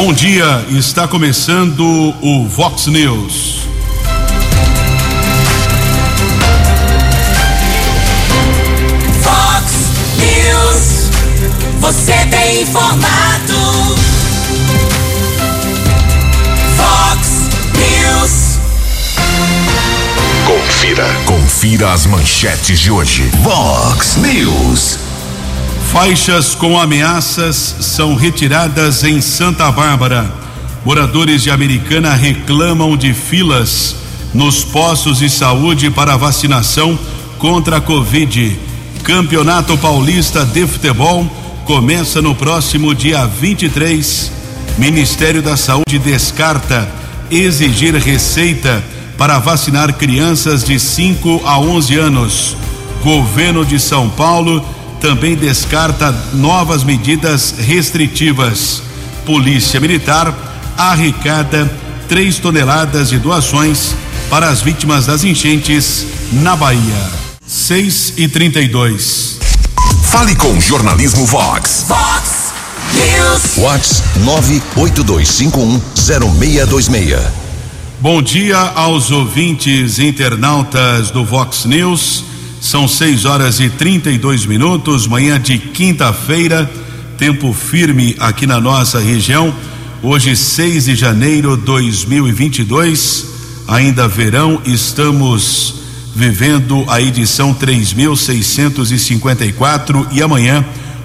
Bom dia, está começando o Vox News. Vox News, você tem informado. Vox News. Confira, confira as manchetes de hoje. Vox News. Faixas com ameaças são retiradas em Santa Bárbara. Moradores de Americana reclamam de filas nos postos de saúde para vacinação contra a Covid. Campeonato Paulista de Futebol começa no próximo dia 23. Ministério da Saúde descarta exigir receita para vacinar crianças de 5 a 11 anos. Governo de São Paulo também descarta novas medidas restritivas. Polícia Militar arrecada 3 toneladas de doações para as vítimas das enchentes na Bahia. 6 e 32. Fale com o Jornalismo Vox. Vox News. Vox 982510626. Bom dia aos ouvintes internautas do Vox News. São 6 horas e 32 minutos, manhã de quinta-feira, tempo firme aqui na nossa região. Hoje, 6 de janeiro de 2022, ainda verão, estamos vivendo a edição 3654 e amanhã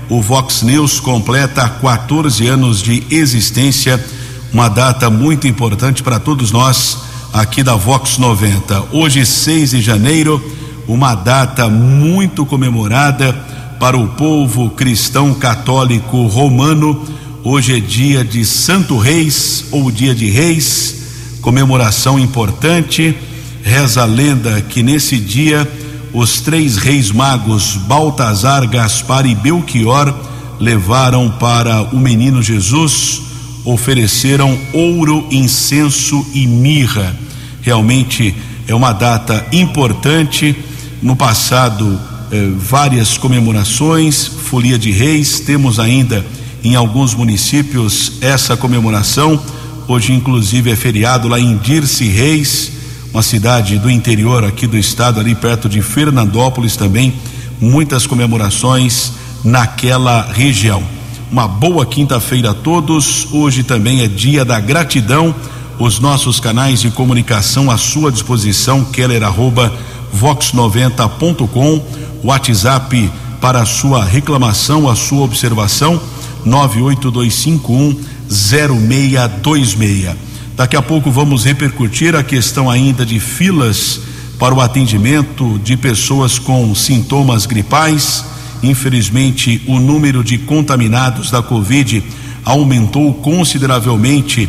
o Vox News completa 14 anos de existência, uma data muito importante para todos nós aqui da Vox 90. Hoje, 6 de janeiro, uma data muito comemorada para o povo cristão católico romano. Hoje é dia de Santo Reis ou dia de Reis, comemoração importante. Reza a lenda que nesse dia os três reis magos, Baltazar, Gaspar e Belchior, levaram para o menino Jesus, ofereceram ouro, incenso e mirra. Realmente é uma data importante no passado eh, várias comemorações, Folia de Reis, temos ainda em alguns municípios essa comemoração. Hoje, inclusive, é feriado lá em Dirce Reis, uma cidade do interior aqui do estado, ali perto de Fernandópolis também. Muitas comemorações naquela região. Uma boa quinta-feira a todos. Hoje também é dia da gratidão. Os nossos canais de comunicação à sua disposição, keller arroba vox90.com, WhatsApp para a sua reclamação, a sua observação, 982510626. Daqui a pouco vamos repercutir a questão ainda de filas para o atendimento de pessoas com sintomas gripais. Infelizmente, o número de contaminados da Covid aumentou consideravelmente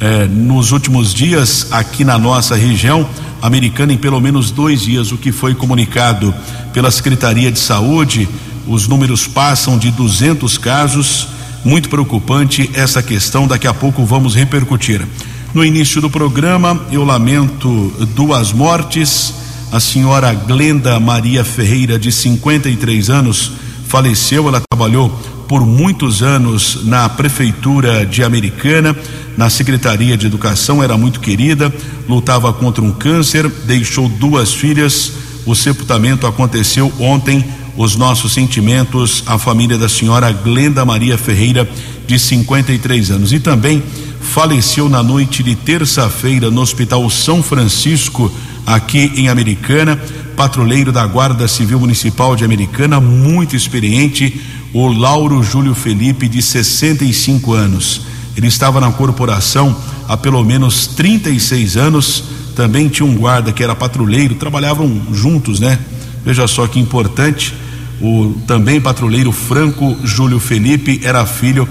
eh, nos últimos dias aqui na nossa região americana em pelo menos dois dias, o que foi comunicado pela Secretaria de Saúde. Os números passam de 200 casos. Muito preocupante essa questão. Daqui a pouco vamos repercutir. No início do programa, eu lamento duas mortes. A senhora Glenda Maria Ferreira, de 53 anos, faleceu. Ela trabalhou por muitos anos na prefeitura de Americana, na Secretaria de Educação, era muito querida, lutava contra um câncer, deixou duas filhas. O sepultamento aconteceu ontem. Os nossos sentimentos à família da senhora Glenda Maria Ferreira, de 53 anos. E também faleceu na noite de terça-feira no Hospital São Francisco, aqui em Americana, patrulheiro da Guarda Civil Municipal de Americana, muito experiente, o Lauro Júlio Felipe, de 65 anos. Ele estava na corporação há pelo menos 36 anos. Também tinha um guarda que era patrulheiro, trabalhavam juntos, né? Veja só que importante. O também patrulheiro Franco Júlio Felipe era filho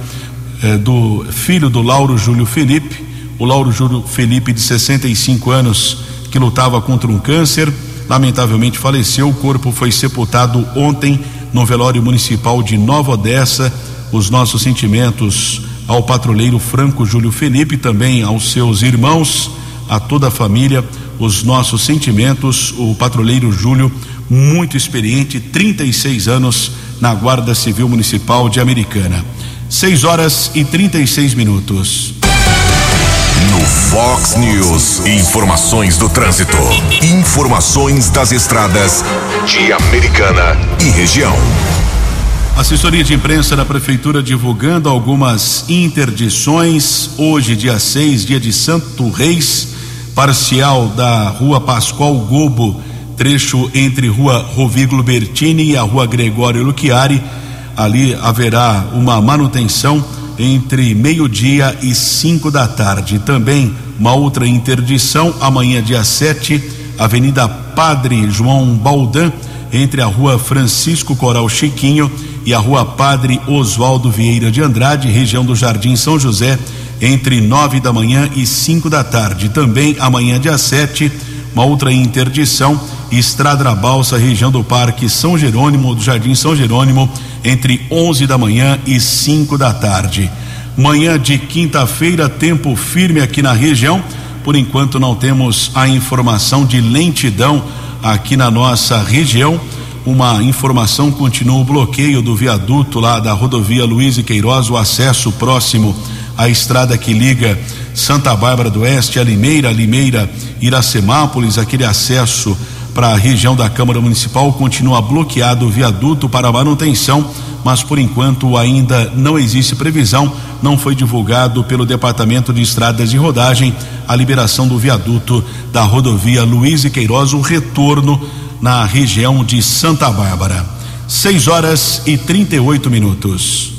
eh, do filho do Lauro Júlio Felipe. O Lauro Júlio Felipe, de 65 anos, que lutava contra um câncer, lamentavelmente faleceu. O corpo foi sepultado ontem no velório municipal de Nova Odessa. Os nossos sentimentos ao patrulheiro Franco Júlio Felipe, também aos seus irmãos, a toda a família, os nossos sentimentos. O patrulheiro Júlio, muito experiente, 36 anos na Guarda Civil Municipal de Americana. 6 horas e 36 minutos. Fox News, informações do trânsito. Informações das estradas de Americana e região. Assessoria de imprensa da Prefeitura divulgando algumas interdições. Hoje, dia 6, dia de Santo Reis, parcial da Rua Pascoal Gobo, trecho entre Rua Rovígulo Bertini e a Rua Gregório Luchiari. Ali haverá uma manutenção entre meio-dia e cinco da tarde. Também uma outra interdição amanhã, dia 7, Avenida Padre João Baldan, entre a Rua Francisco Coral Chiquinho e a Rua Padre Oswaldo Vieira de Andrade, região do Jardim São José, entre nove da manhã e cinco da tarde. Também amanhã, dia 7, uma outra interdição, Estrada da Balsa, região do Parque São Jerônimo, do Jardim São Jerônimo, entre 11 da manhã e cinco da tarde. Manhã de quinta-feira, tempo firme aqui na região. Por enquanto não temos a informação de lentidão aqui na nossa região uma informação continua o bloqueio do viaduto lá da rodovia Luiz e Queiroz, o acesso próximo à estrada que liga Santa Bárbara do Oeste a Limeira, Limeira, Iracemápolis, aquele acesso para a região da Câmara Municipal continua bloqueado o viaduto para manutenção, mas por enquanto ainda não existe previsão, não foi divulgado pelo Departamento de Estradas de Rodagem a liberação do viaduto da rodovia Luiz e Queiroz, o retorno na região de Santa Bárbara. 6 horas e 38 minutos.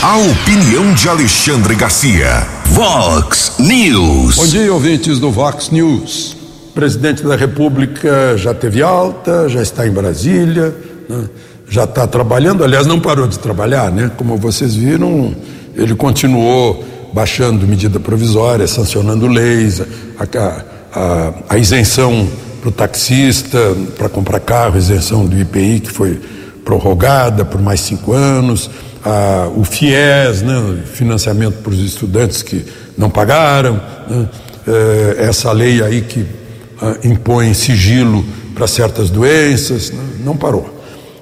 A opinião de Alexandre Garcia. Vox News. Bom dia, ouvintes do Vox News. Presidente da República já teve alta, já está em Brasília, né? já está trabalhando. Aliás, não parou de trabalhar, né? Como vocês viram, ele continuou baixando medida provisória, sancionando leis, a, a, a, a isenção para o taxista, para comprar carro, isenção do IPI que foi prorrogada por mais cinco anos, a, o FIES, né, financiamento para os estudantes que não pagaram, né, é, essa lei aí que a, impõe sigilo para certas doenças, né, não parou.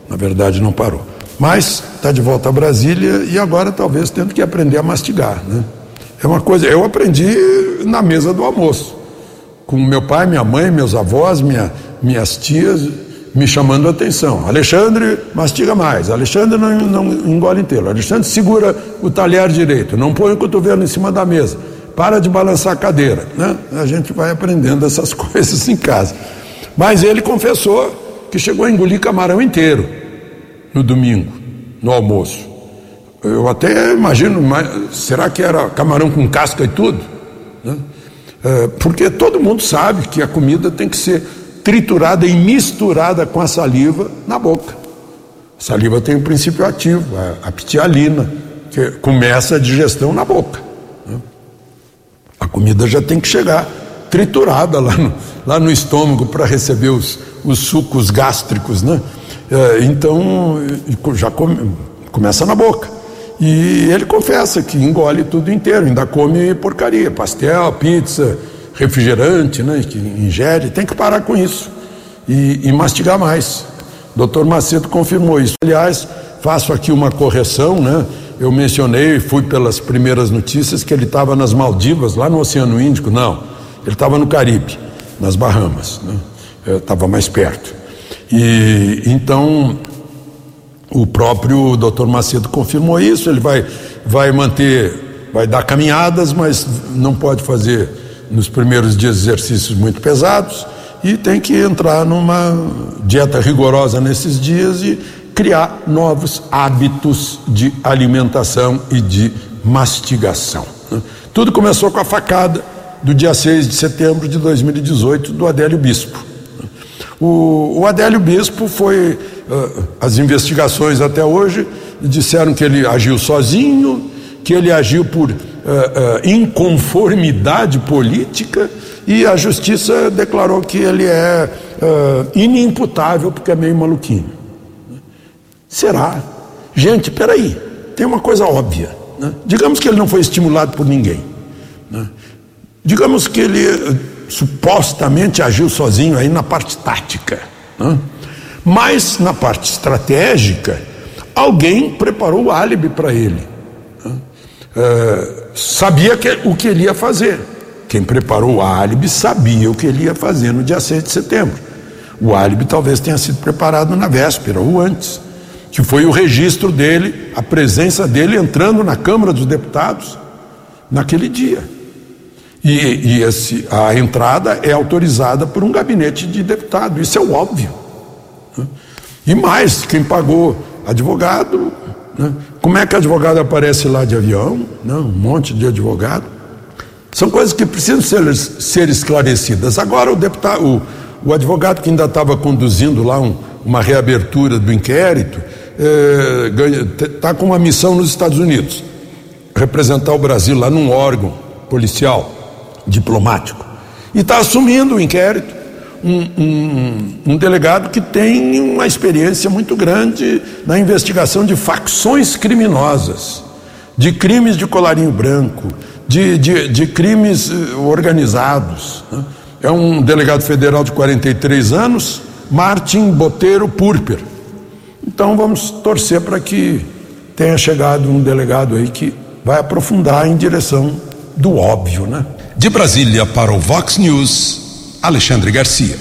Na verdade, não parou. Mas está de volta a Brasília e agora talvez tendo que aprender a mastigar. Né? É uma coisa, eu aprendi na mesa do almoço com meu pai, minha mãe, meus avós, minha, minhas tias me chamando a atenção. Alexandre, mastiga mais. Alexandre não, não engole inteiro. Alexandre, segura o talher direito. Não põe o cotovelo em cima da mesa. Para de balançar a cadeira. Né? A gente vai aprendendo essas coisas em casa. Mas ele confessou que chegou a engolir camarão inteiro no domingo, no almoço. Eu até imagino, será que era camarão com casca e tudo? Né? É, porque todo mundo sabe que a comida tem que ser triturada e misturada com a saliva na boca. A saliva tem um princípio ativo, a, ptialina, que começa a digestão na boca. Comida já tem que chegar triturada lá no, lá no estômago para receber os, os sucos gástricos, né? É, então já come, começa na boca. E ele confessa que engole tudo inteiro, ainda come porcaria, pastel, pizza, refrigerante, né, que ingere, tem que parar com isso e, e mastigar mais. Doutor Macedo confirmou isso. Aliás, faço aqui uma correção, né? Eu mencionei, fui pelas primeiras notícias que ele estava nas Maldivas, lá no Oceano Índico. Não, ele estava no Caribe, nas Bahamas, né? Estava mais perto. E então o próprio doutor Macedo confirmou isso, ele vai, vai manter, vai dar caminhadas, mas não pode fazer nos primeiros dias exercícios muito pesados e tem que entrar numa dieta rigorosa nesses dias e criar novos hábitos de alimentação e de mastigação. Tudo começou com a facada do dia 6 de setembro de 2018 do Adélio Bispo. O, o Adélio Bispo foi uh, as investigações até hoje disseram que ele agiu sozinho, que ele agiu por uh, uh, inconformidade política e a justiça declarou que ele é inimputável porque é meio maluquinho. Será? Gente, peraí, tem uma coisa óbvia. Né? Digamos que ele não foi estimulado por ninguém. Né? Digamos que ele supostamente agiu sozinho aí na parte tática. Né? Mas na parte estratégica, alguém preparou o álibi para ele. É, sabia que, o que ele ia fazer. Quem preparou o álibi sabia o que ele ia fazer no dia 6 de setembro. O álibi talvez tenha sido preparado na véspera ou antes, que foi o registro dele, a presença dele entrando na Câmara dos Deputados naquele dia. E, e esse, a entrada é autorizada por um gabinete de deputado, isso é o óbvio. Né? E mais, quem pagou advogado, né? como é que advogado aparece lá de avião? Não, um monte de advogado. São coisas que precisam ser, ser esclarecidas. Agora, o, deputado, o, o advogado que ainda estava conduzindo lá um, uma reabertura do inquérito está é, com uma missão nos Estados Unidos representar o Brasil lá num órgão policial, diplomático. E está assumindo o inquérito um, um, um, delegado que tem uma experiência muito grande na investigação de facções criminosas, de crimes de colarinho branco, de, de, de crimes eh, organizados. Né? É um delegado federal de 43 anos, Martin Boteiro Purper. Então vamos torcer para que tenha chegado um delegado aí que vai aprofundar em direção do óbvio, né? De Brasília para o Vox News, Alexandre Garcia.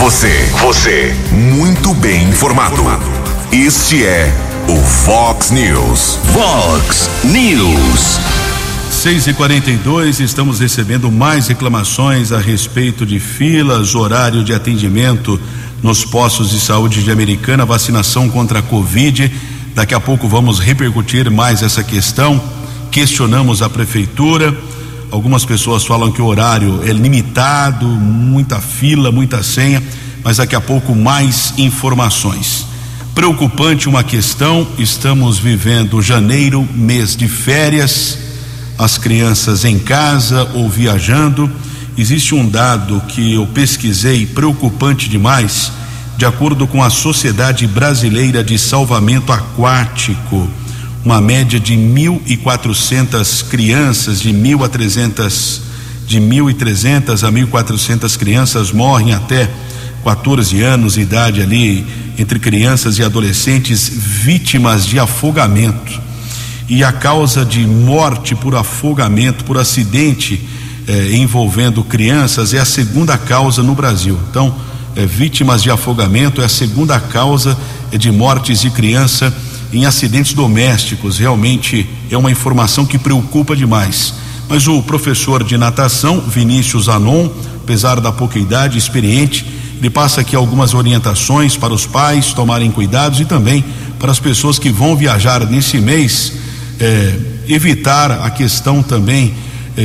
Você, você, muito bem informado. Este é o Vox News. Vox News. 6 e 42 estamos recebendo mais reclamações a respeito de filas, horário de atendimento nos postos de saúde de Americana, vacinação contra a Covid. Daqui a pouco vamos repercutir mais essa questão. Questionamos a prefeitura. Algumas pessoas falam que o horário é limitado, muita fila, muita senha, mas daqui a pouco mais informações. Preocupante uma questão, estamos vivendo janeiro, mês de férias as crianças em casa ou viajando. Existe um dado que eu pesquisei preocupante demais, de acordo com a Sociedade Brasileira de Salvamento Aquático. Uma média de 1.400 crianças, de 1.000 a 300, de 1.300 a 1.400 crianças morrem até 14 anos de idade ali, entre crianças e adolescentes vítimas de afogamento e a causa de morte por afogamento, por acidente eh, envolvendo crianças é a segunda causa no Brasil. Então, eh, vítimas de afogamento é a segunda causa eh, de mortes de criança em acidentes domésticos. Realmente é uma informação que preocupa demais. Mas o professor de natação, Vinícius Anon, apesar da pouca idade, experiente, ele passa aqui algumas orientações para os pais tomarem cuidados e também para as pessoas que vão viajar nesse mês é, evitar a questão também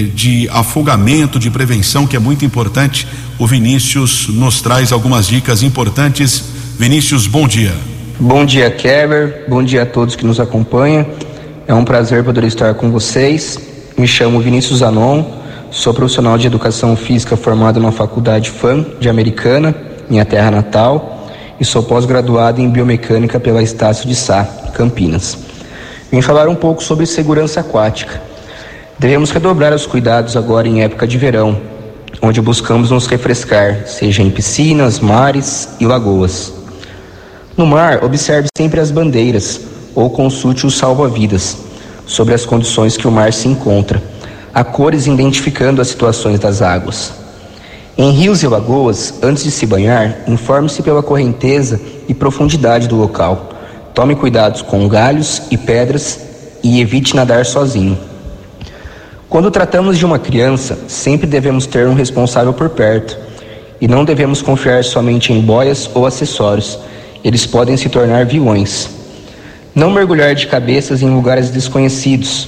de afogamento, de prevenção, que é muito importante. O Vinícius nos traz algumas dicas importantes. Vinícius, bom dia. Bom dia, Kever. Bom dia a todos que nos acompanham. É um prazer poder estar com vocês. Me chamo Vinícius Anon, sou profissional de educação física formado na Faculdade FAM de Americana, minha terra natal, e sou pós-graduado em biomecânica pela Estácio de Sá, Campinas. Vim falar um pouco sobre segurança aquática. Devemos redobrar os cuidados agora em época de verão, onde buscamos nos refrescar, seja em piscinas, mares e lagoas. No mar, observe sempre as bandeiras ou consulte os salva-vidas sobre as condições que o mar se encontra, a cores identificando as situações das águas. Em rios e lagoas, antes de se banhar, informe-se pela correnteza e profundidade do local Tome cuidados com galhos e pedras e evite nadar sozinho. Quando tratamos de uma criança, sempre devemos ter um responsável por perto e não devemos confiar somente em boias ou acessórios. Eles podem se tornar vilões. Não mergulhar de cabeças em lugares desconhecidos.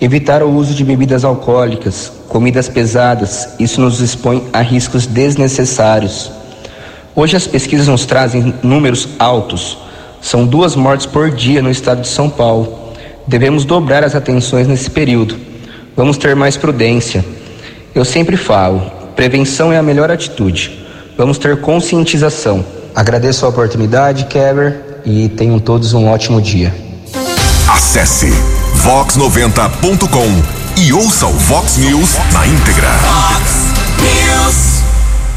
Evitar o uso de bebidas alcoólicas, comidas pesadas, isso nos expõe a riscos desnecessários. Hoje as pesquisas nos trazem números altos são duas mortes por dia no estado de São Paulo. Devemos dobrar as atenções nesse período. Vamos ter mais prudência. Eu sempre falo: prevenção é a melhor atitude. Vamos ter conscientização. Agradeço a oportunidade, Kever, e tenham todos um ótimo dia. Acesse vox90.com e ouça o Vox News na íntegra. Vox News.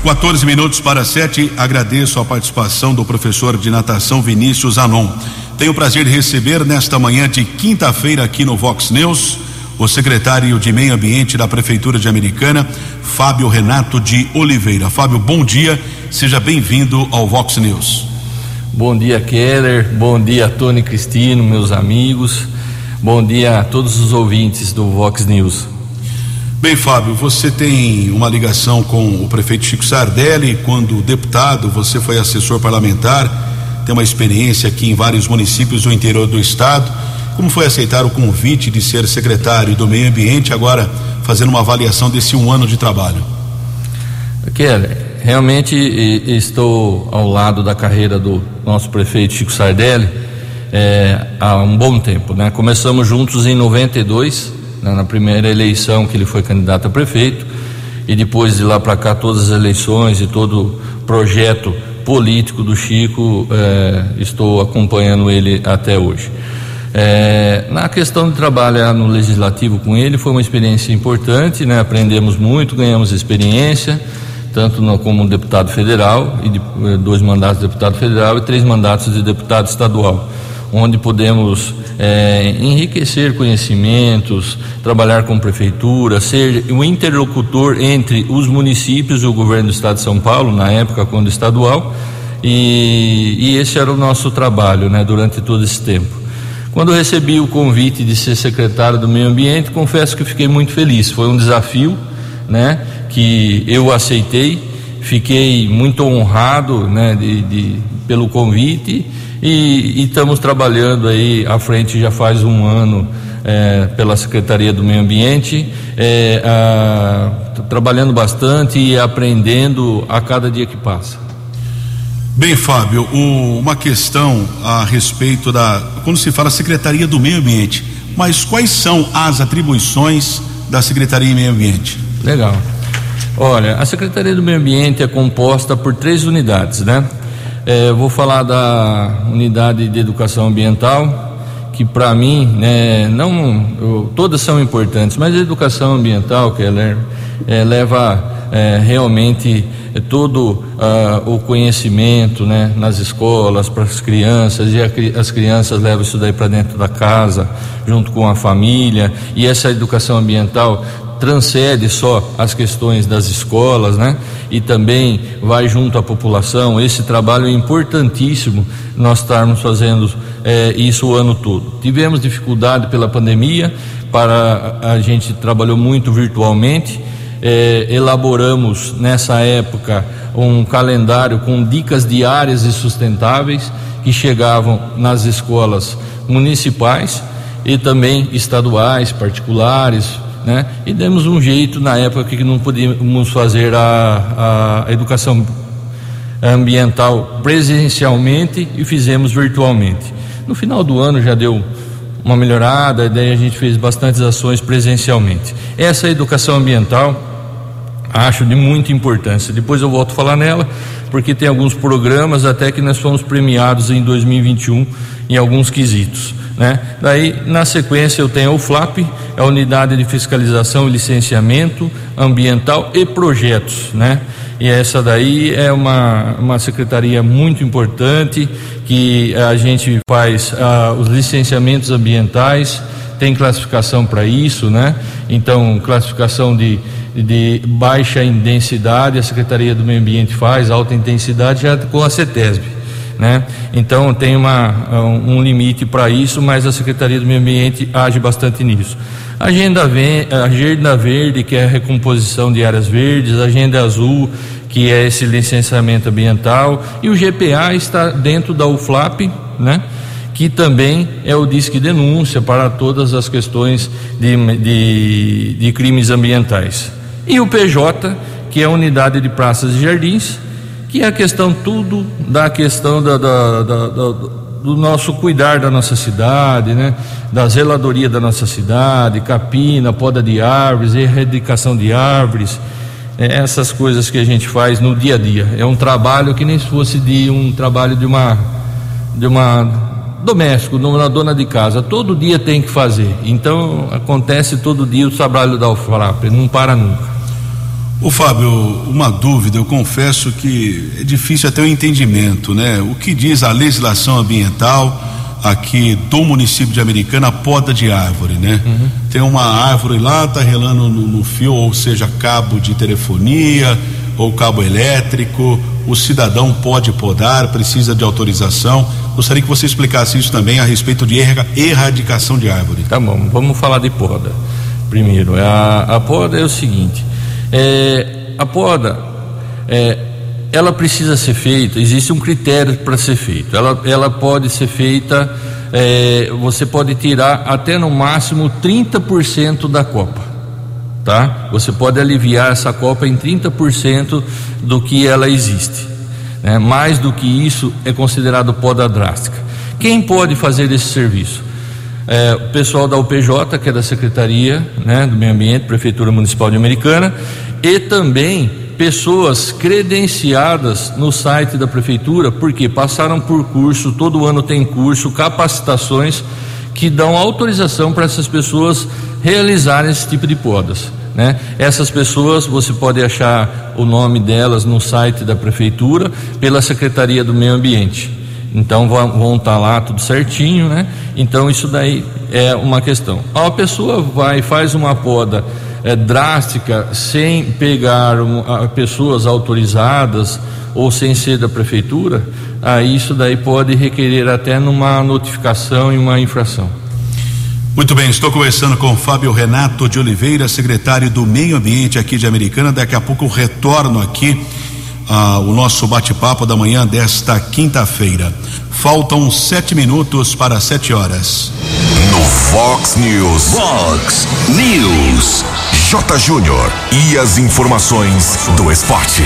14 minutos para sete. Agradeço a participação do professor de natação Vinícius Anon. Tenho o prazer de receber nesta manhã de quinta-feira aqui no Vox News o secretário de Meio Ambiente da Prefeitura de Americana, Fábio Renato de Oliveira. Fábio, bom dia, seja bem-vindo ao Vox News. Bom dia, Keller, bom dia, Tony Cristino, meus amigos, bom dia a todos os ouvintes do Vox News. Bem, Fábio, você tem uma ligação com o prefeito Chico Sardelli, quando deputado, você foi assessor parlamentar, tem uma experiência aqui em vários municípios do interior do estado como foi aceitar o convite de ser secretário do Meio Ambiente, agora fazendo uma avaliação desse um ano de trabalho? Keller, realmente estou ao lado da carreira do nosso prefeito Chico Sardelli é, há um bom tempo. Né? Começamos juntos em 92, né, na primeira eleição que ele foi candidato a prefeito, e depois de lá para cá, todas as eleições e todo projeto político do Chico, é, estou acompanhando ele até hoje. É, na questão de trabalhar no legislativo com ele foi uma experiência importante, né? Aprendemos muito, ganhamos experiência, tanto no, como deputado federal e de, eh, dois mandatos de deputado federal e três mandatos de deputado estadual, onde podemos é, enriquecer conhecimentos, trabalhar com prefeitura, ser o interlocutor entre os municípios e o governo do Estado de São Paulo na época quando estadual e, e esse era o nosso trabalho, né? Durante todo esse tempo. Quando recebi o convite de ser secretário do Meio Ambiente, confesso que fiquei muito feliz. Foi um desafio, né, que eu aceitei. Fiquei muito honrado, né, de, de pelo convite e, e, estamos trabalhando aí à frente já faz um ano é, pela Secretaria do Meio Ambiente, é, a, trabalhando bastante e aprendendo a cada dia que passa. Bem, Fábio, o, uma questão a respeito da. Quando se fala Secretaria do Meio Ambiente, mas quais são as atribuições da Secretaria do Meio Ambiente? Legal. Olha, a Secretaria do Meio Ambiente é composta por três unidades, né? É, vou falar da unidade de educação ambiental, que para mim, né, não, eu, todas são importantes, mas a educação ambiental, que ela é, é, leva é, realmente é, todo ah, o conhecimento né, nas escolas para as crianças e a, as crianças levam isso daí para dentro da casa junto com a família e essa educação ambiental transcende só as questões das escolas, né? E também vai junto à população. Esse trabalho é importantíssimo nós estarmos fazendo é, isso o ano todo. Tivemos dificuldade pela pandemia, para a gente trabalhou muito virtualmente eh, elaboramos nessa época um calendário com dicas diárias e sustentáveis que chegavam nas escolas municipais e também estaduais, particulares, né? E demos um jeito na época que não podíamos fazer a, a educação ambiental presencialmente e fizemos virtualmente. No final do ano já deu uma melhorada, daí a gente fez bastantes ações presencialmente. Essa educação ambiental acho de muita importância. Depois eu volto a falar nela, porque tem alguns programas até que nós fomos premiados em 2021 em alguns quesitos. Né? Daí, na sequência, eu tenho o FLAP, a Unidade de Fiscalização e Licenciamento Ambiental e Projetos. Né? E essa daí é uma, uma secretaria muito importante que a gente faz ah, os licenciamentos ambientais, tem classificação para isso, né? Então, classificação de de baixa densidade, a Secretaria do Meio Ambiente faz, alta intensidade já com a CETESB. Né? Então tem uma, um limite para isso, mas a Secretaria do Meio Ambiente age bastante nisso. Agenda, agenda Verde, que é a recomposição de áreas verdes, Agenda Azul, que é esse licenciamento ambiental, e o GPA está dentro da UFLAP, né? que também é o Disque Denúncia para todas as questões de, de, de crimes ambientais. E o PJ, que é a unidade de praças e jardins, que é a questão tudo da questão da, da, da, do nosso cuidar da nossa cidade, né? Da zeladoria da nossa cidade, capina, poda de árvores, erradicação de árvores, é, essas coisas que a gente faz no dia a dia. É um trabalho que nem se fosse de um trabalho de uma de uma doméstico, uma dona de casa, todo dia tem que fazer. Então acontece todo dia o trabalho da UFRAP, não para nunca. O Fábio, uma dúvida, eu confesso que é difícil até o entendimento, né? O que diz a legislação ambiental aqui do município de Americana a poda de árvore, né? Uhum. Tem uma árvore lá, tá relando no, no, fio, ou seja, cabo de telefonia ou cabo elétrico. O cidadão pode podar, precisa de autorização. Gostaria que você explicasse isso também a respeito de erradicação de árvore. Tá bom, vamos falar de poda. Primeiro, a, a poda é o seguinte: é, a poda é, ela precisa ser feita, existe um critério para ser feito. Ela, ela pode ser feita, é, você pode tirar até no máximo 30% da copa, tá? Você pode aliviar essa copa em 30% do que ela existe. Né? Mais do que isso é considerado poda drástica. Quem pode fazer esse serviço? É, o pessoal da UPJ, que é da Secretaria né, do Meio Ambiente, Prefeitura Municipal de Americana, e também pessoas credenciadas no site da prefeitura, porque passaram por curso, todo ano tem curso, capacitações que dão autorização para essas pessoas realizarem esse tipo de podas. Né? Essas pessoas você pode achar o nome delas no site da prefeitura pela Secretaria do Meio Ambiente. Então vão estar tá lá tudo certinho, né? Então isso daí é uma questão. A pessoa vai faz uma poda é, drástica sem pegar um, a, pessoas autorizadas ou sem ser da prefeitura, aí isso daí pode requerer até numa notificação e uma infração. Muito bem, estou conversando com Fábio Renato de Oliveira, secretário do Meio Ambiente aqui de Americana. Daqui a pouco eu retorno aqui ah, o nosso bate-papo da manhã desta quinta-feira. Faltam sete minutos para sete horas. No Fox News. Fox News. J. Júnior. E as informações do esporte.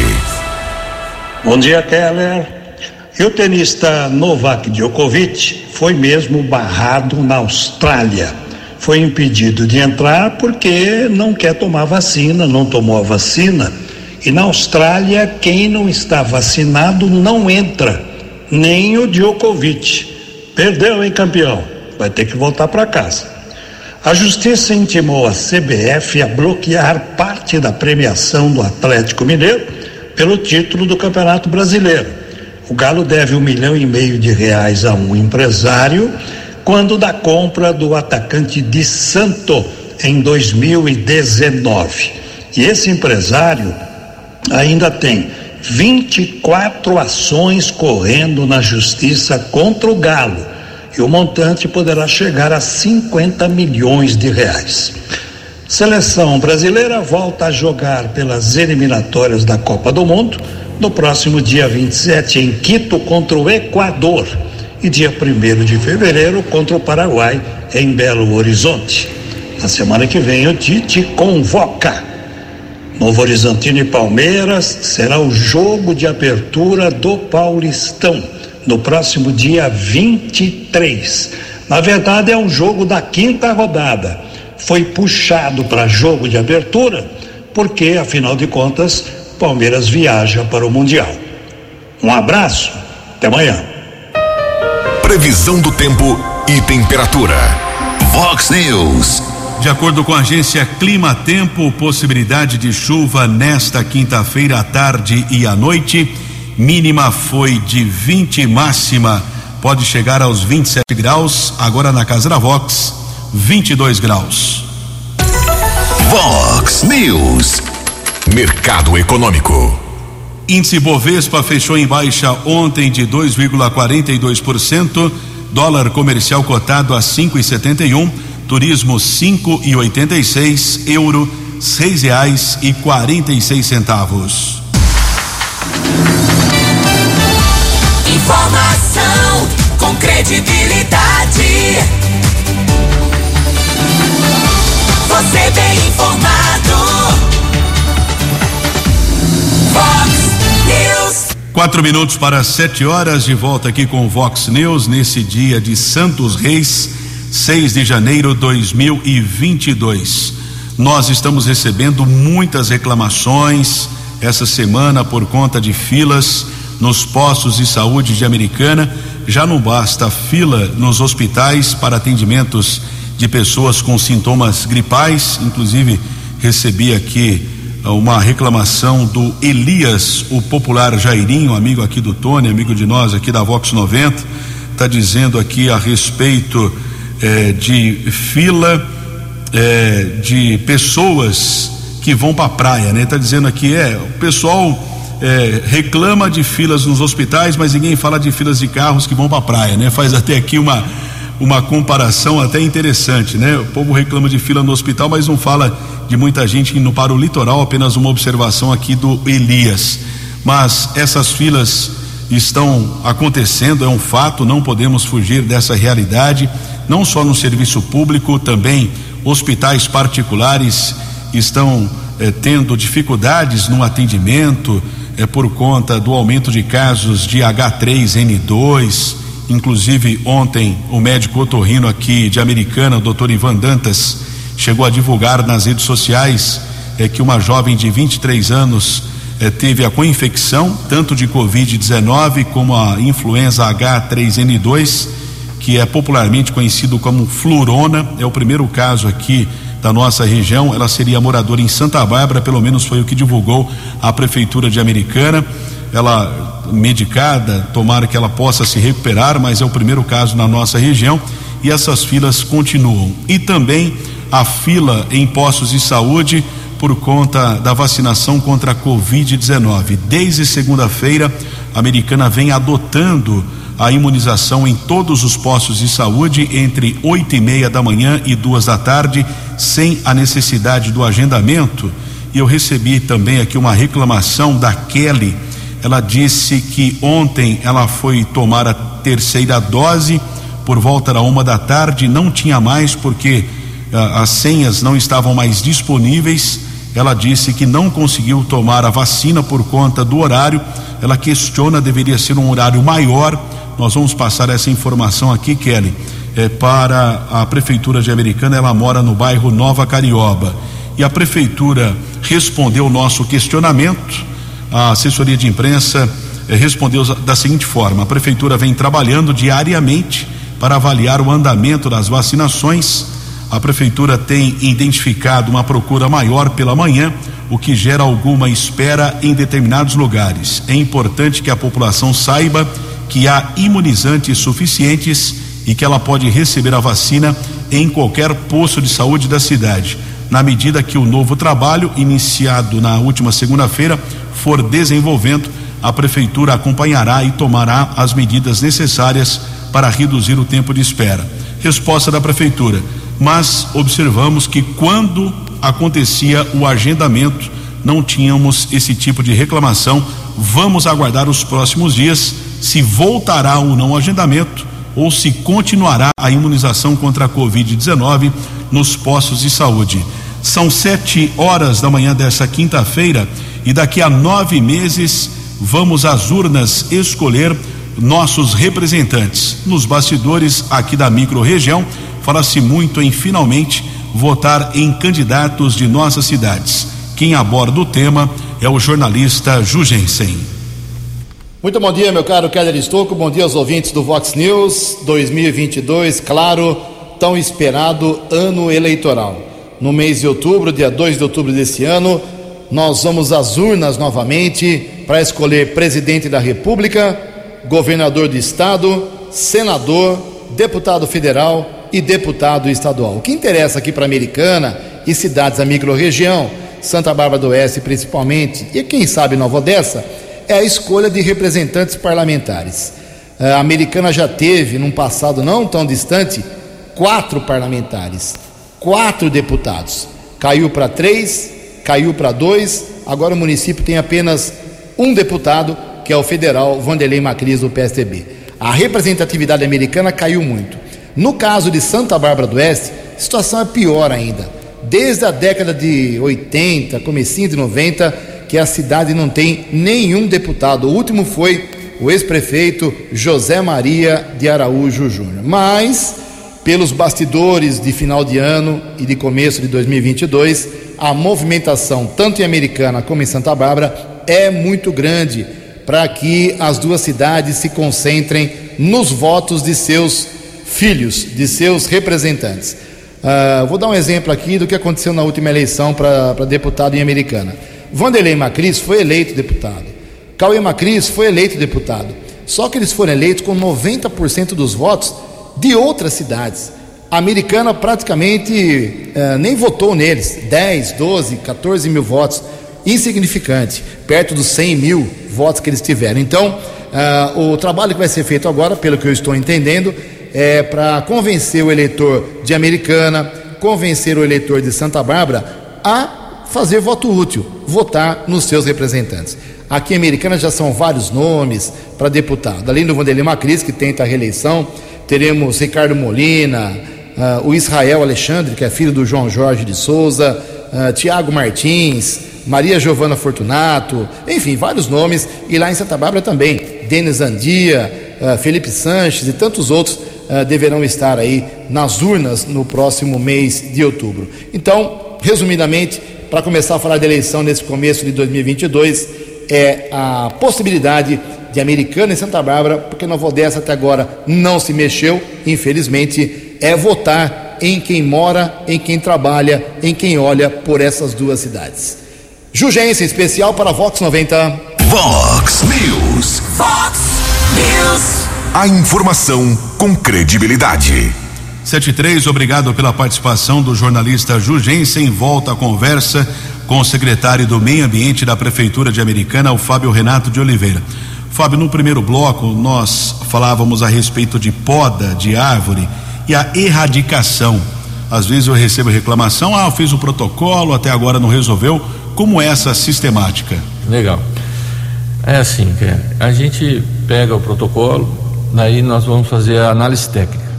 Bom dia, Keller. E o tenista Novak Djokovic foi mesmo barrado na Austrália. Foi impedido de entrar porque não quer tomar vacina, não tomou a vacina. E na Austrália, quem não está vacinado não entra, nem o Djokovic. Perdeu, hein, campeão? Vai ter que voltar para casa. A justiça intimou a CBF a bloquear parte da premiação do Atlético Mineiro pelo título do Campeonato Brasileiro. O Galo deve um milhão e meio de reais a um empresário quando da compra do atacante de Santo em 2019. E esse empresário ainda tem 24 ações correndo na justiça contra o Galo e o montante poderá chegar a 50 milhões de reais. Seleção brasileira volta a jogar pelas eliminatórias da Copa do Mundo no próximo dia 27 em Quito contra o Equador e dia 1 de fevereiro contra o Paraguai em Belo Horizonte. Na semana que vem o Tite convoca. Novo Horizontino e Palmeiras será o jogo de abertura do Paulistão no próximo dia 23. Na verdade, é um jogo da quinta rodada. Foi puxado para jogo de abertura, porque, afinal de contas, Palmeiras viaja para o Mundial. Um abraço, até amanhã. Previsão do tempo e temperatura. Vox News. De acordo com a agência Clima Tempo, possibilidade de chuva nesta quinta-feira à tarde e à noite mínima foi de 20, máxima pode chegar aos 27 graus. Agora na casa da Vox, 22 graus. Vox News. Mercado Econômico. Índice Bovespa fechou em baixa ontem de 2,42%. Dólar comercial cotado a 5,71. Turismo 5,86. Euro seis reais e quarenta e seis centavos. Informação com credibilidade. Você bem informado. Fox News. Quatro minutos para sete horas, de volta aqui com o Vox News, nesse dia de Santos Reis, 6 de janeiro de 2022. Nós estamos recebendo muitas reclamações essa semana por conta de filas nos postos de saúde de Americana. Já não basta fila nos hospitais para atendimentos de pessoas com sintomas gripais. Inclusive, recebi aqui ah, uma reclamação do Elias, o popular Jairinho, amigo aqui do Tony, amigo de nós aqui da Vox 90, Está dizendo aqui a respeito eh, de fila eh, de pessoas que vão para a praia, né? Está dizendo aqui é o pessoal eh, reclama de filas nos hospitais, mas ninguém fala de filas de carros que vão para a praia, né? Faz até aqui uma uma comparação até interessante, né? O povo reclama de fila no hospital, mas não fala de muita gente indo para o litoral. Apenas uma observação aqui do Elias. Mas essas filas estão acontecendo, é um fato, não podemos fugir dessa realidade. Não só no serviço público, também hospitais particulares estão eh, tendo dificuldades no atendimento eh, por conta do aumento de casos de H3N2 Inclusive, ontem, o médico otorrino aqui de Americana, o doutor Ivan Dantas, chegou a divulgar nas redes sociais é, que uma jovem de 23 anos é, teve a co-infecção, tanto de Covid-19 como a influenza H3N2, que é popularmente conhecido como flurona. É o primeiro caso aqui da nossa região. Ela seria moradora em Santa Bárbara, pelo menos foi o que divulgou a Prefeitura de Americana. Ela medicada, tomara que ela possa se recuperar, mas é o primeiro caso na nossa região e essas filas continuam. E também a fila em postos de saúde por conta da vacinação contra a Covid-19. Desde segunda-feira, a americana vem adotando a imunização em todos os postos de saúde entre oito e meia da manhã e duas da tarde, sem a necessidade do agendamento. E eu recebi também aqui uma reclamação da Kelly ela disse que ontem ela foi tomar a terceira dose por volta da uma da tarde, não tinha mais porque ah, as senhas não estavam mais disponíveis. Ela disse que não conseguiu tomar a vacina por conta do horário. Ela questiona, deveria ser um horário maior. Nós vamos passar essa informação aqui, Kelly, é, para a Prefeitura de Americana. Ela mora no bairro Nova Carioba. E a Prefeitura respondeu o nosso questionamento a assessoria de imprensa eh, respondeu da seguinte forma: a prefeitura vem trabalhando diariamente para avaliar o andamento das vacinações. A prefeitura tem identificado uma procura maior pela manhã, o que gera alguma espera em determinados lugares. É importante que a população saiba que há imunizantes suficientes e que ela pode receber a vacina em qualquer posto de saúde da cidade. Na medida que o novo trabalho, iniciado na última segunda-feira, for desenvolvendo, a prefeitura acompanhará e tomará as medidas necessárias para reduzir o tempo de espera. Resposta da prefeitura. Mas observamos que quando acontecia o agendamento, não tínhamos esse tipo de reclamação. Vamos aguardar os próximos dias se voltará ou não o agendamento ou se continuará a imunização contra a Covid-19 nos postos de saúde. São sete horas da manhã dessa quinta-feira e daqui a nove meses vamos às urnas escolher nossos representantes. Nos bastidores aqui da micro-região, fala-se muito em finalmente votar em candidatos de nossas cidades. Quem aborda o tema é o jornalista Jugensen. Muito bom dia, meu caro Keller Estocco. Bom dia aos ouvintes do Vox News 2022, claro, tão esperado ano eleitoral. No mês de outubro, dia 2 de outubro desse ano, nós vamos às urnas novamente para escolher presidente da República, governador do estado, senador, deputado federal e deputado estadual. O que interessa aqui para Americana e cidades da microrregião, Santa Bárbara do Oeste principalmente, e quem sabe Nova Odessa, é a escolha de representantes parlamentares. A Americana já teve, num passado não tão distante, quatro parlamentares, quatro deputados. Caiu para três, caiu para dois, agora o município tem apenas um deputado, que é o federal Vanderlei Macris, do PSDB. A representatividade americana caiu muito. No caso de Santa Bárbara do Oeste, a situação é pior ainda. Desde a década de 80, comecinho de 90, que a cidade não tem nenhum deputado. O último foi o ex-prefeito José Maria de Araújo Júnior. Mas, pelos bastidores de final de ano e de começo de 2022, a movimentação, tanto em Americana como em Santa Bárbara, é muito grande para que as duas cidades se concentrem nos votos de seus filhos, de seus representantes. Uh, vou dar um exemplo aqui do que aconteceu na última eleição para deputado em Americana. Vanderlei Macris foi eleito deputado. Cauê Macris foi eleito deputado. Só que eles foram eleitos com 90% dos votos de outras cidades. A americana praticamente eh, nem votou neles, 10, 12, 14 mil votos, insignificante, perto dos 100 mil votos que eles tiveram. Então, ah, o trabalho que vai ser feito agora, pelo que eu estou entendendo, é para convencer o eleitor de Americana, convencer o eleitor de Santa Bárbara a fazer voto útil, votar nos seus representantes. Aqui em Americana já são vários nomes para deputado. Além do Vanderlei Macris, que tenta a reeleição, teremos Ricardo Molina, uh, o Israel Alexandre, que é filho do João Jorge de Souza, uh, Tiago Martins, Maria Giovana Fortunato, enfim, vários nomes. E lá em Santa Bárbara também, Denis Andia, uh, Felipe Sanches e tantos outros uh, deverão estar aí nas urnas no próximo mês de outubro. Então, resumidamente, para começar a falar de eleição nesse começo de 2022, é a possibilidade de Americana e Santa Bárbara, porque Nova Odessa até agora não se mexeu, infelizmente, é votar em quem mora, em quem trabalha, em quem olha por essas duas cidades. Jugência especial para Vox 90. Vox News. Fox News. A informação com credibilidade. 73, obrigado pela participação do jornalista Jugensen. Volta à conversa com o secretário do Meio Ambiente da Prefeitura de Americana, o Fábio Renato de Oliveira. Fábio, no primeiro bloco nós falávamos a respeito de poda de árvore e a erradicação. Às vezes eu recebo reclamação, ah, eu fiz o protocolo, até agora não resolveu. Como é essa sistemática? Legal. É assim, a gente pega o protocolo, daí nós vamos fazer a análise técnica.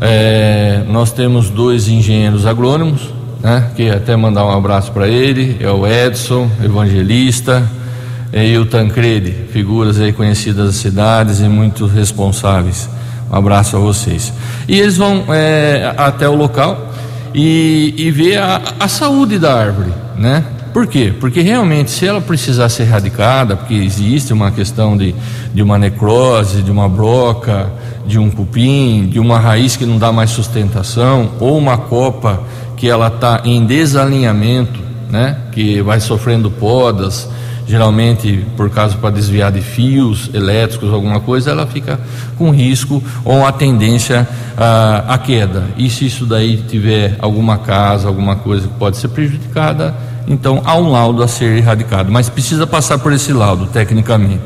É, nós temos dois engenheiros agrônomos, né, que até mandar um abraço para ele, é o Edson, evangelista, e o Tancredi, figuras aí conhecidas das cidades e muito responsáveis. Um abraço a vocês. E eles vão é, até o local e, e ver a, a saúde da árvore, né? Por quê? Porque realmente, se ela precisar ser erradicada, porque existe uma questão de, de uma necrose, de uma broca, de um cupim, de uma raiz que não dá mais sustentação, ou uma copa que ela está em desalinhamento, né? Que vai sofrendo podas, geralmente por causa para desviar de fios elétricos, alguma coisa, ela fica com risco ou uma tendência à queda. E se isso daí tiver alguma casa, alguma coisa que pode ser prejudicada, então há um laudo a ser erradicado, mas precisa passar por esse laudo tecnicamente.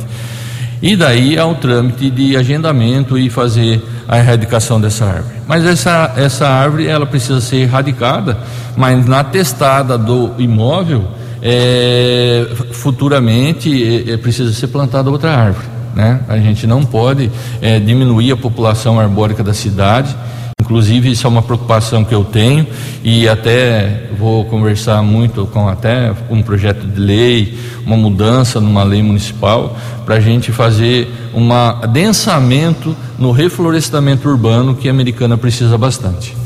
E daí há o trâmite de agendamento e fazer a erradicação dessa árvore. Mas essa, essa árvore ela precisa ser erradicada, mas na testada do imóvel, é, futuramente é, é, precisa ser plantada outra árvore. Né? A gente não pode é, diminuir a população arbórica da cidade Inclusive, isso é uma preocupação que eu tenho e até vou conversar muito com até um projeto de lei, uma mudança numa lei municipal, para a gente fazer um adensamento no reflorestamento urbano que a americana precisa bastante.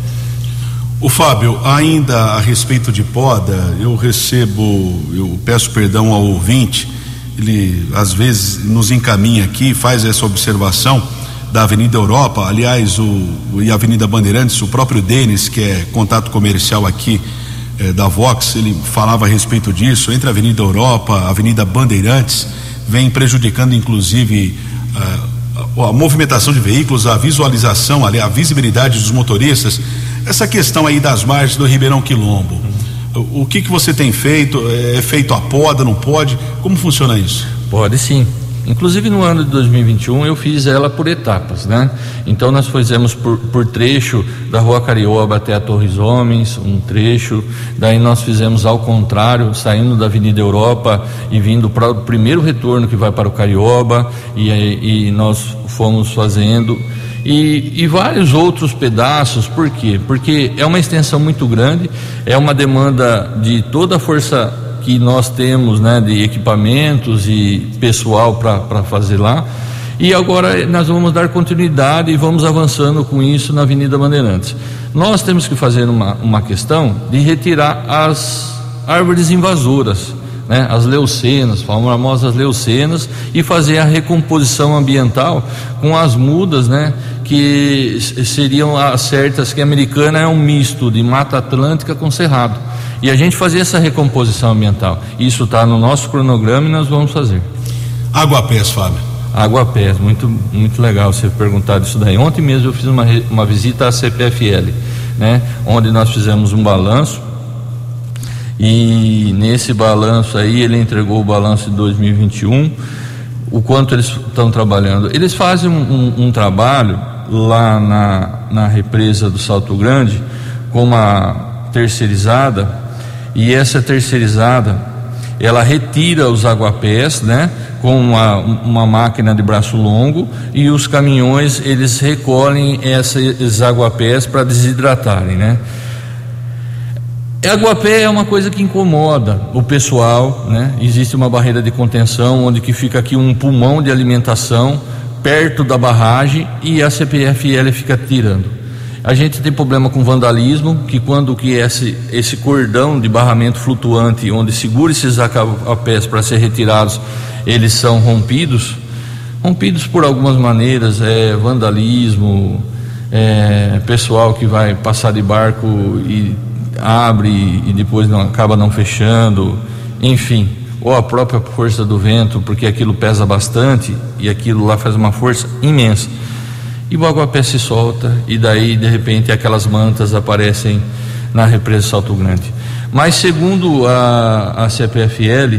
O Fábio, ainda a respeito de poda, eu recebo, eu peço perdão ao ouvinte, ele às vezes nos encaminha aqui, faz essa observação da Avenida Europa, aliás, o, e a Avenida Bandeirantes, o próprio Denis, que é contato comercial aqui eh, da Vox, ele falava a respeito disso, entre a Avenida Europa, a Avenida Bandeirantes, vem prejudicando inclusive a, a movimentação de veículos, a visualização, ali, a visibilidade dos motoristas, essa questão aí das margens do Ribeirão Quilombo. O, o que que você tem feito? É feito a poda, não pode? Como funciona isso? Pode sim. Inclusive no ano de 2021 eu fiz ela por etapas, né? Então nós fizemos por, por trecho da Rua Carioba até a Torres Homens, um trecho. Daí nós fizemos ao contrário, saindo da Avenida Europa e vindo para o primeiro retorno que vai para o Carioba e, e nós fomos fazendo e, e, vários outros pedaços, por quê? Porque é uma extensão muito grande, é uma demanda de toda a força que nós temos né, de equipamentos e pessoal para fazer lá. E agora nós vamos dar continuidade e vamos avançando com isso na Avenida Bandeirantes. Nós temos que fazer uma, uma questão de retirar as árvores invasoras, né, as leucenas, famosas leucenas, e fazer a recomposição ambiental com as mudas, né, que seriam as certas que a americana é um misto de mata atlântica com cerrado e a gente fazer essa recomposição ambiental. Isso está no nosso cronograma e nós vamos fazer. Água Pés, Fábio. Aguapés. Muito, muito legal você perguntar isso daí. Ontem mesmo eu fiz uma, uma visita à CPFL, né? Onde nós fizemos um balanço e nesse balanço aí ele entregou o balanço de 2021, o quanto eles estão trabalhando. Eles fazem um, um, um trabalho lá na, na represa do Salto Grande com uma terceirizada e essa terceirizada ela retira os aguapés, né, com uma, uma máquina de braço longo e os caminhões eles recolhem esses aguapés para desidratarem, né. Aguapé é uma coisa que incomoda o pessoal, né? Existe uma barreira de contenção onde que fica aqui um pulmão de alimentação perto da barragem e a CPFL fica tirando. A gente tem problema com vandalismo, que quando que esse, esse cordão de barramento flutuante, onde segura esses aguapés para ser retirados, eles são rompidos, rompidos por algumas maneiras, é vandalismo, é, pessoal que vai passar de barco e abre e depois não, acaba não fechando, enfim, ou a própria força do vento, porque aquilo pesa bastante e aquilo lá faz uma força imensa. E o aguapé se solta e daí de repente aquelas mantas aparecem na represa Salto Grande. Mas segundo a, a CPFL,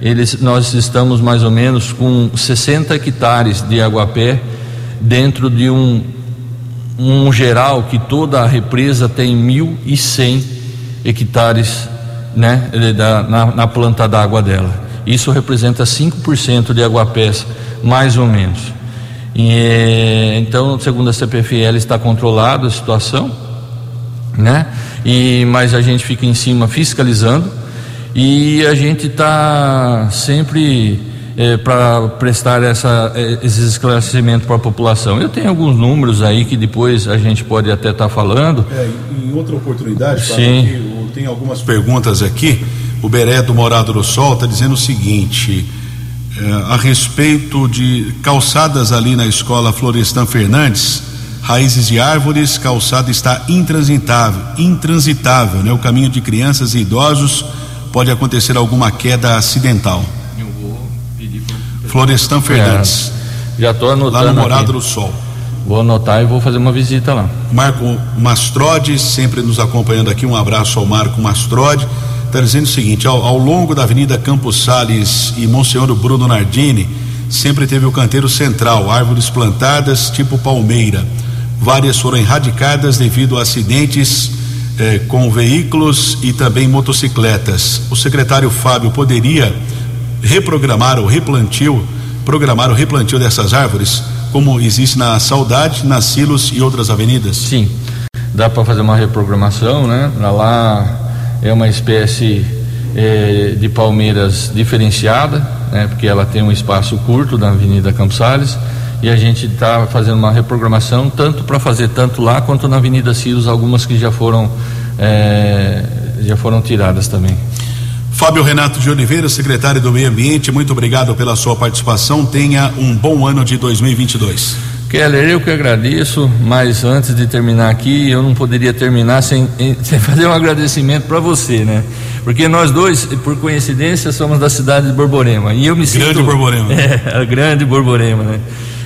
eles, nós estamos mais ou menos com 60 hectares de aguapé dentro de um, um geral que toda a represa tem 1.100 hectares né, na, na planta d'água dela. Isso representa 5% de aguapés, mais ou menos. E, eh, então, segundo a CPFL, está controlada a situação, né? E, mas a gente fica em cima fiscalizando e a gente está sempre é, para prestar essa, é, esses esclarecimentos para a população. Eu tenho alguns números aí que depois a gente pode até estar tá falando. É, em outra oportunidade, Sim. tem algumas perguntas aqui. O Beré do Morado do Sol está dizendo o seguinte. É, a respeito de calçadas ali na escola Florestan Fernandes, raízes de árvores, calçada está intransitável, intransitável, né? O caminho de crianças e idosos pode acontecer alguma queda acidental. Florestan Fernandes. É, já estou anotando. Lá no Morado aqui. do Sol. Vou anotar e vou fazer uma visita lá. Marco Mastrode, sempre nos acompanhando aqui. Um abraço ao Marco Mastrode. Está dizendo o seguinte: ao, ao, longo da Avenida Campos Sales e Monsenhor Bruno Nardini, sempre teve o canteiro central, árvores plantadas tipo palmeira. Várias foram erradicadas devido a acidentes eh, com veículos e também motocicletas. O secretário Fábio poderia reprogramar o replantio, programar o replantio dessas árvores, como existe na Saudade, na Silos e outras avenidas? Sim, dá para fazer uma reprogramação, né? Lá é uma espécie eh, de palmeiras diferenciada, né? Porque ela tem um espaço curto na Avenida Campos Salles e a gente está fazendo uma reprogramação tanto para fazer tanto lá quanto na Avenida Silos, algumas que já foram eh, já foram tiradas também. Fábio Renato de Oliveira, secretário do Meio Ambiente, muito obrigado pela sua participação. Tenha um bom ano de 2022. Keller, eu que agradeço, mas antes de terminar aqui, eu não poderia terminar sem, sem fazer um agradecimento para você, né? Porque nós dois, por coincidência, somos da cidade de Borborema. E eu me grande sinto. Borborema. É, a grande Borborema, né?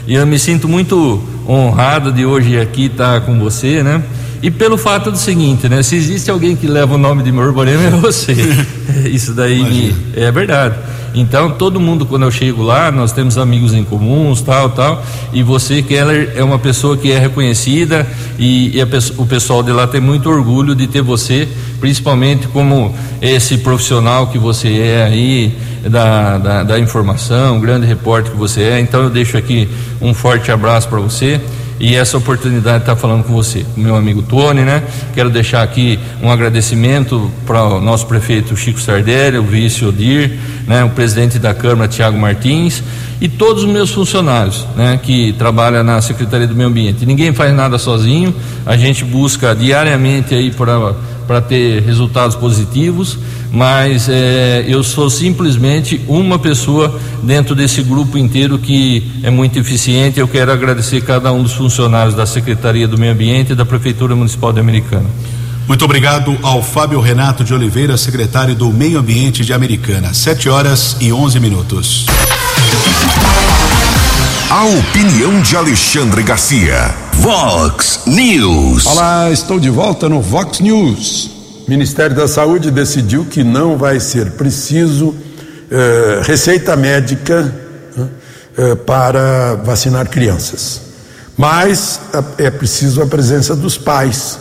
E eu me sinto muito honrado de hoje aqui estar com você, né? E pelo fato do seguinte, né? Se existe alguém que leva o nome de Borborema é você. Isso daí me, é verdade. Então, todo mundo, quando eu chego lá, nós temos amigos em comuns, tal, tal. E você, Keller, é uma pessoa que é reconhecida e, e o pessoal de lá tem muito orgulho de ter você, principalmente como esse profissional que você é aí, da, da, da informação, grande repórter que você é. Então, eu deixo aqui um forte abraço para você e essa oportunidade de estar falando com você, com meu amigo Tony, né? Quero deixar aqui um agradecimento para o nosso prefeito Chico Sardelli, o vice Odir, né? O presidente da Câmara Tiago Martins e todos os meus funcionários, né? Que trabalham na Secretaria do Meio Ambiente. Ninguém faz nada sozinho, a gente busca diariamente aí para para ter resultados positivos, mas é, eu sou simplesmente uma pessoa dentro desse grupo inteiro que é muito eficiente. Eu quero agradecer cada um dos funcionários da Secretaria do Meio Ambiente e da Prefeitura Municipal de Americana. Muito obrigado ao Fábio Renato de Oliveira, secretário do Meio Ambiente de Americana. Sete horas e onze minutos. A opinião de Alexandre Garcia. Vox News. Olá, estou de volta no Vox News. O Ministério da Saúde decidiu que não vai ser preciso eh, receita médica eh, para vacinar crianças. Mas eh, é preciso a presença dos pais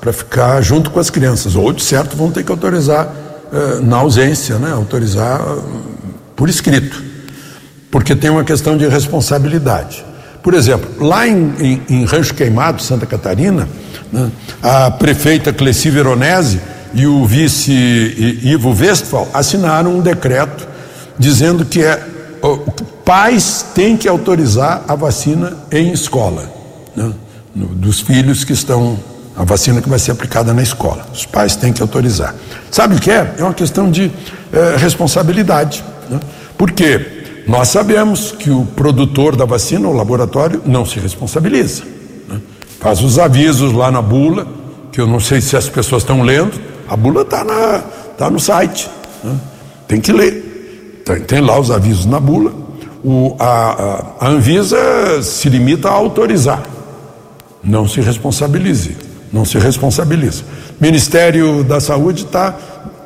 para ficar junto com as crianças. Ou, de certo, vão ter que autorizar eh, na ausência, né? autorizar por escrito porque tem uma questão de responsabilidade. Por exemplo, lá em, em, em Rancho Queimado, Santa Catarina, né, a prefeita Cleci Veronese e o vice Ivo Westphal assinaram um decreto dizendo que é, pais têm que autorizar a vacina em escola, né, dos filhos que estão, a vacina que vai ser aplicada na escola. Os pais têm que autorizar. Sabe o que é? É uma questão de é, responsabilidade. Né? Por quê? Nós sabemos que o produtor da vacina, o laboratório, não se responsabiliza. Né? Faz os avisos lá na bula, que eu não sei se as pessoas estão lendo, a bula está tá no site. Né? Tem que ler. Tem, tem, lá os avisos na bula. O, a, a, a Anvisa se limita a autorizar. Não se responsabilize. Não se responsabiliza. Ministério da Saúde está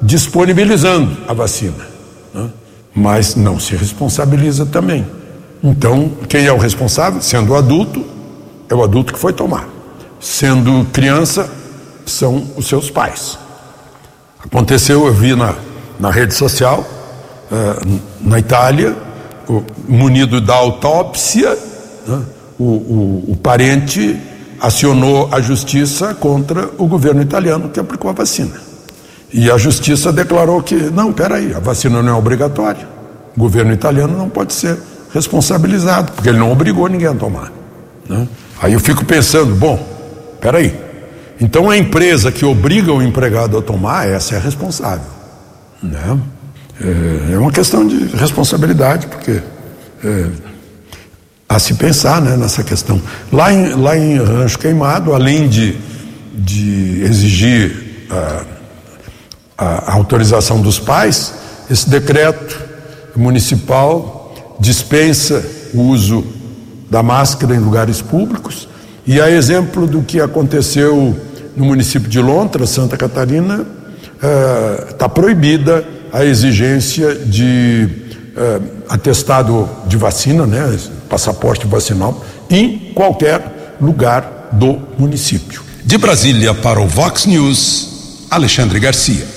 disponibilizando a vacina. Né? Mas não se responsabiliza também. Então, quem é o responsável? Sendo adulto, é o adulto que foi tomar. Sendo criança, são os seus pais. Aconteceu, eu vi na, na rede social, uh, na Itália, o, munido da autópsia, né, o, o, o parente acionou a justiça contra o governo italiano que aplicou a vacina. E a justiça declarou que, não, peraí, a vacina não é obrigatória. O governo italiano não pode ser responsabilizado, porque ele não obrigou ninguém a tomar. Né? Aí eu fico pensando, bom, peraí, então a empresa que obriga o empregado a tomar, essa é a responsável. Né? É, é uma questão de responsabilidade, porque é, a se pensar né, nessa questão. Lá em, lá em Rancho Queimado, além de, de exigir a, a, autorização dos pais, esse decreto municipal dispensa o uso da máscara em lugares públicos e a exemplo do que aconteceu no município de Lontra, Santa Catarina, está eh, proibida a exigência de eh, atestado de vacina, né, passaporte vacinal, em qualquer lugar do município. De Brasília para o Vox News, Alexandre Garcia.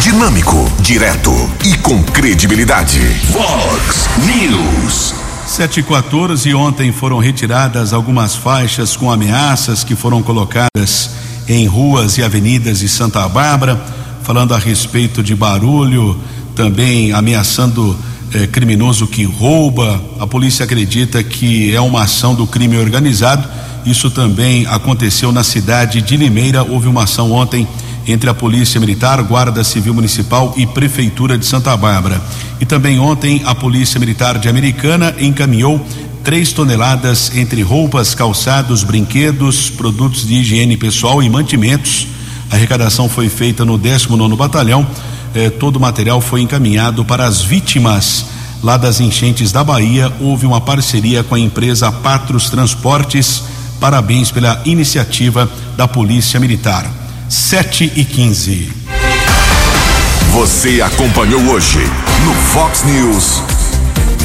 Dinâmico, direto e com credibilidade. Vox News. 714 ontem foram retiradas algumas faixas com ameaças que foram colocadas em ruas e avenidas de Santa Bárbara, falando a respeito de barulho, também ameaçando eh, criminoso que rouba. A polícia acredita que é uma ação do crime organizado. Isso também aconteceu na cidade de Limeira. Houve uma ação ontem entre a Polícia Militar, Guarda Civil Municipal e Prefeitura de Santa Bárbara. E também ontem a Polícia Militar de Americana encaminhou três toneladas entre roupas, calçados, brinquedos, produtos de higiene pessoal e mantimentos. A arrecadação foi feita no 19 Batalhão. Eh, todo o material foi encaminhado para as vítimas lá das enchentes da Bahia. Houve uma parceria com a empresa Patros Transportes. Parabéns pela iniciativa da Polícia Militar. 7 e 15. Você acompanhou hoje no Fox News.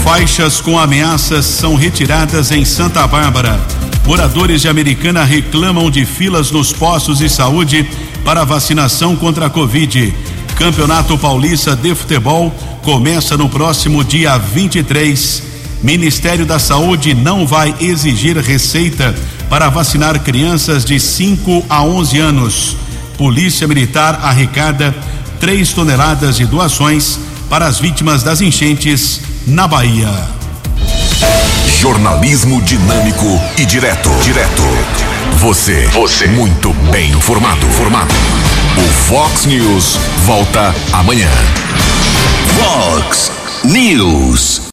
Faixas com ameaças são retiradas em Santa Bárbara. Moradores de Americana reclamam de filas nos postos de saúde para vacinação contra a Covid. Campeonato Paulista de Futebol começa no próximo dia 23. Ministério da Saúde não vai exigir receita para vacinar crianças de 5 a 11 anos. Polícia Militar arrecada 3 toneladas de doações para as vítimas das enchentes na Bahia. Jornalismo dinâmico e direto. Direto. Você. Você. Muito bem informado. Formado. O Fox News volta amanhã. Fox News.